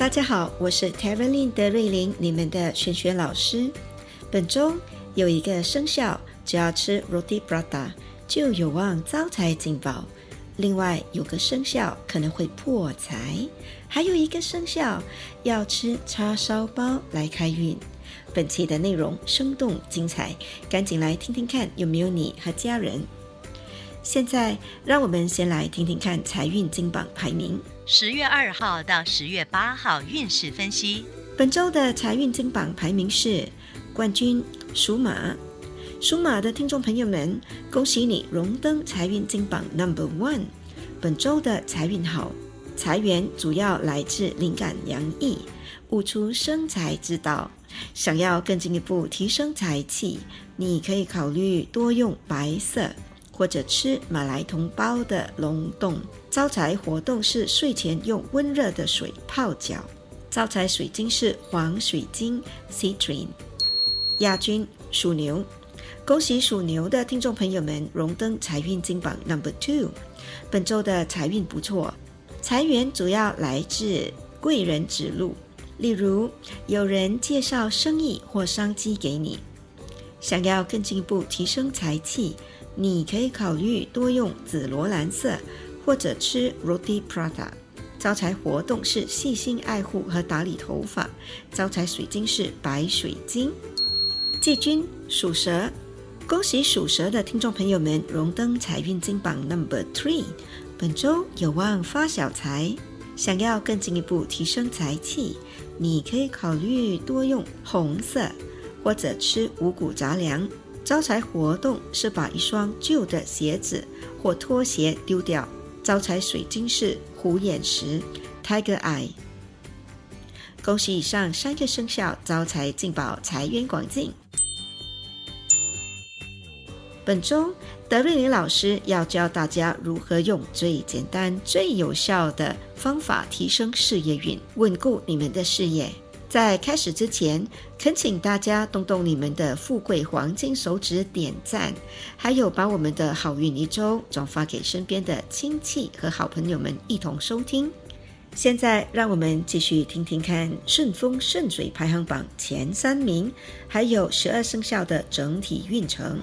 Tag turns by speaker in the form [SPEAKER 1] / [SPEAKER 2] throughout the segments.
[SPEAKER 1] 大家好，我是 t e r e l i n 德瑞琳，你们的玄学老师。本周有一个生肖，只要吃 Roti Prata 就有望招财进宝。另外有个生肖可能会破财，还有一个生肖要吃叉烧包来开运。本期的内容生动精彩，赶紧来听听看有没有你和家人。现在让我们先来听听看财运金榜排名。
[SPEAKER 2] 十月二号到十月八号运势分析。
[SPEAKER 1] 本周的财运金榜排名是冠军属马，属马的听众朋友们，恭喜你荣登财运金榜 Number One。本周的财运好，财源主要来自灵感洋溢，悟出生财之道。想要更进一步提升财气，你可以考虑多用白色。或者吃马来同胞的龙洞招财活动是睡前用温热的水泡脚，招财水晶是黄水晶 Citrine。亚军属牛，恭喜属牛的听众朋友们荣登财运金榜 Number Two。本周的财运不错，财源主要来自贵人指路，例如有人介绍生意或商机给你。想要更进一步提升财气。你可以考虑多用紫罗兰色，或者吃 Roti Prata。招财活动是细心爱护和打理头发。招财水晶是白水晶。季军属蛇，恭喜属蛇的听众朋友们荣登财运金榜 Number Three。本周有望发小财。想要更进一步提升财气，你可以考虑多用红色，或者吃五谷杂粮。招财活动是把一双旧的鞋子或拖鞋丢掉。招财水晶是虎眼石 （Tiger Eye）。恭喜以上三个生肖招财进宝，财源广进。本周德瑞琳老师要教大家如何用最简单、最有效的方法提升事业运，稳固你们的事业。在开始之前，恳请大家动动你们的富贵黄金手指点赞，还有把我们的好运一周转发给身边的亲戚和好朋友们一同收听。现在，让我们继续听听看顺风顺水排行榜前三名，还有十二生肖的整体运程。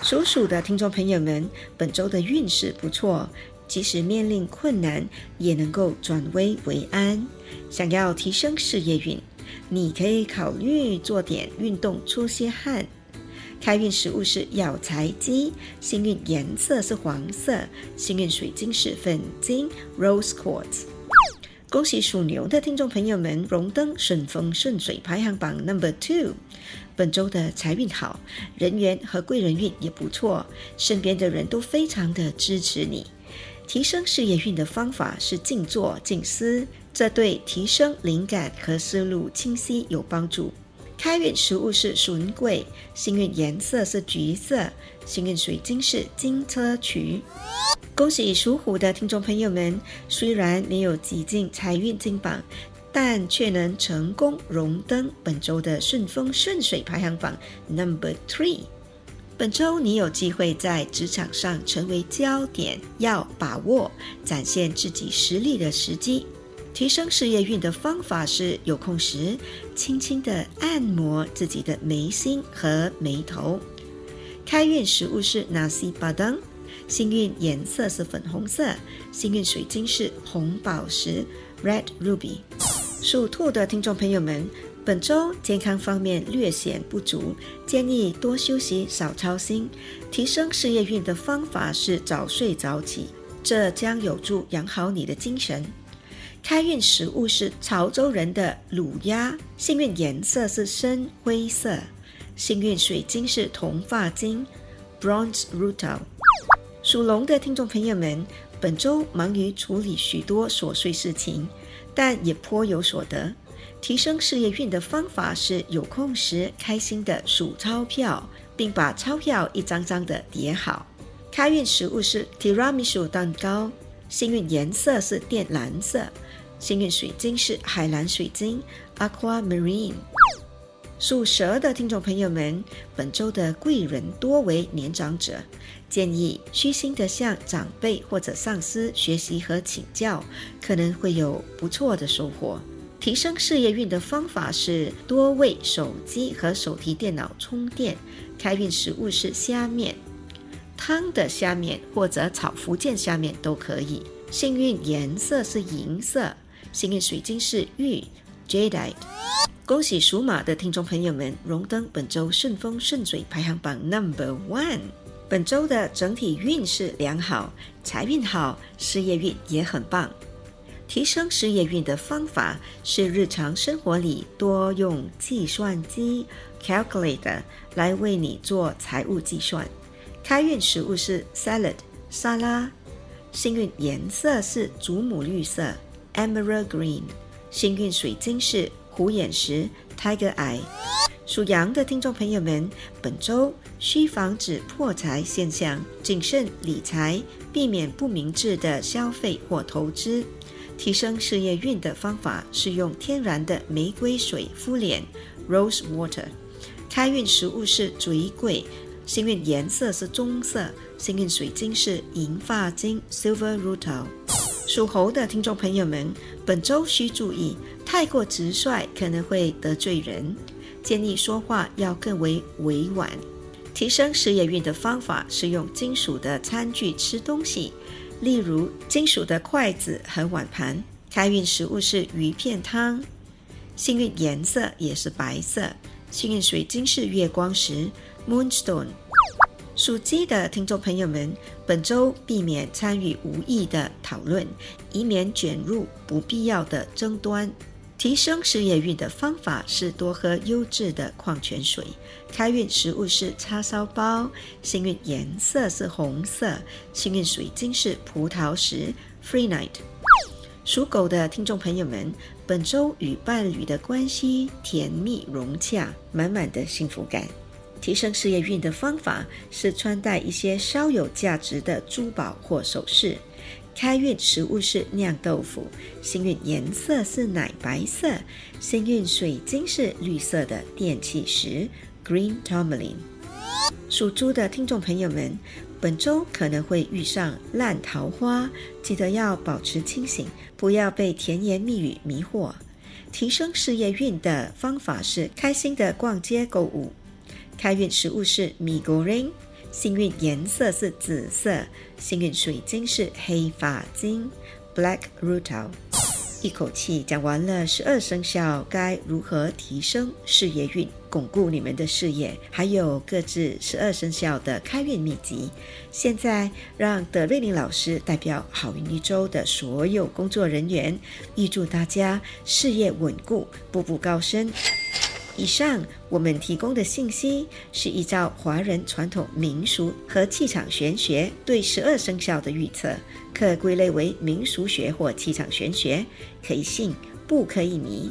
[SPEAKER 1] 属鼠的听众朋友们，本周的运势不错。即使面临困难，也能够转危为安。想要提升事业运，你可以考虑做点运动，出些汗。开运食物是药材鸡，幸运颜色是黄色，幸运水晶是粉晶 （Rose Quartz）。恭喜属牛的听众朋友们荣登顺风顺水排行榜 Number Two。本周的财运好，人缘和贵人运也不错，身边的人都非常的支持你。提升事业运的方法是静坐静思，这对提升灵感和思路清晰有帮助。开运食物是笋桂，幸运颜色是橘色，幸运水晶是金车渠。恭喜属虎的听众朋友们，虽然没有挤进财运金榜，但却能成功荣登本周的顺风顺水排行榜 Number Three。本周你有机会在职场上成为焦点，要把握展现自己实力的时机。提升事业运的方法是有空时轻轻的按摩自己的眉心和眉头。开运食物是 nasi padang，幸运颜色是粉红色，幸运水晶是红宝石 red ruby。属兔的听众朋友们。本周健康方面略显不足，建议多休息，少操心。提升事业运的方法是早睡早起，这将有助养好你的精神。开运食物是潮州人的卤鸭，幸运颜色是深灰色，幸运水晶是铜发晶 （bronze rutil）。属龙的听众朋友们，本周忙于处理许多琐碎事情，但也颇有所得。提升事业运的方法是有空时开心的数钞票，并把钞票一张张的叠好。开运食物是 tiramisu 蛋糕，幸运颜色是靛蓝色，幸运水晶是海蓝水晶 aquamarine。属蛇的听众朋友们，本周的贵人多为年长者，建议虚心的向长辈或者上司学习和请教，可能会有不错的收获。提升事业运的方法是多为手机和手提电脑充电。开运食物是虾面，汤的虾面或者炒福建虾面都可以。幸运颜色是银色，幸运水晶是玉 （Jadeite）。恭喜属马的听众朋友们荣登本周顺风顺水排行榜 Number One。本周的整体运势良好，财运好，事业运也很棒。提升事业运的方法是日常生活里多用计算机 （calculator） 来为你做财务计算。开运食物是 salad 沙拉，幸运颜色是祖母绿色 （emerald green），幸运水晶是虎眼石 （tiger eye）。属羊的听众朋友们，本周需防止破财现象，谨慎理财，避免不明智的消费或投资。提升事业运的方法是用天然的玫瑰水敷脸 （Rose Water）。开运食物是玫瑰，幸运颜色是棕色，幸运水晶是银发晶 （Silver Rutil）。属猴的听众朋友们，本周需注意，太过直率可能会得罪人，建议说话要更为委婉。提升事业运的方法是用金属的餐具吃东西。例如金属的筷子和碗盘。开运食物是鱼片汤，幸运颜色也是白色，幸运水晶是月光石 （Moonstone）。属鸡的听众朋友们，本周避免参与无意的讨论，以免卷入不必要的争端。提升事业运的方法是多喝优质的矿泉水。开运食物是叉烧包，幸运颜色是红色，幸运水晶是葡萄石 （Free Night）。属狗的听众朋友们，本周与伴侣的关系甜蜜融洽，满满的幸福感。提升事业运的方法是穿戴一些稍有价值的珠宝或首饰。开运食物是酿豆腐，幸运颜色是奶白色，幸运水晶是绿色的电气石 （Green Tourmaline）。属猪的听众朋友们，本周可能会遇上烂桃花，记得要保持清醒，不要被甜言蜜语迷惑。提升事业运的方法是开心的逛街购物。开运食物是米果 ring。幸运颜色是紫色，幸运水晶是黑发晶 （Black Rutil）。一口气讲完了十二生肖该如何提升事业运、巩固你们的事业，还有各自十二生肖的开运秘籍。现在让德瑞琳老师代表好运一周的所有工作人员，预祝大家事业稳固，步步高升。以上我们提供的信息是依照华人传统民俗和气场玄学对十二生肖的预测，可归类为民俗学或气场玄学，可以信不可以迷，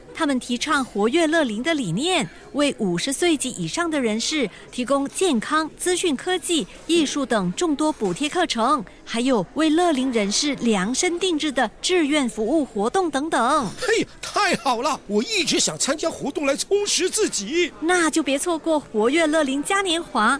[SPEAKER 3] 他们提倡活跃乐龄的理念，为五十岁及以上的人士提供健康、资讯科技、艺术等众多补贴课程，还有为乐龄人士量身定制的志愿服务活动等等。
[SPEAKER 4] 嘿，太好了！我一直想参加活动来充实自己。
[SPEAKER 3] 那就别错过活跃乐龄嘉年华。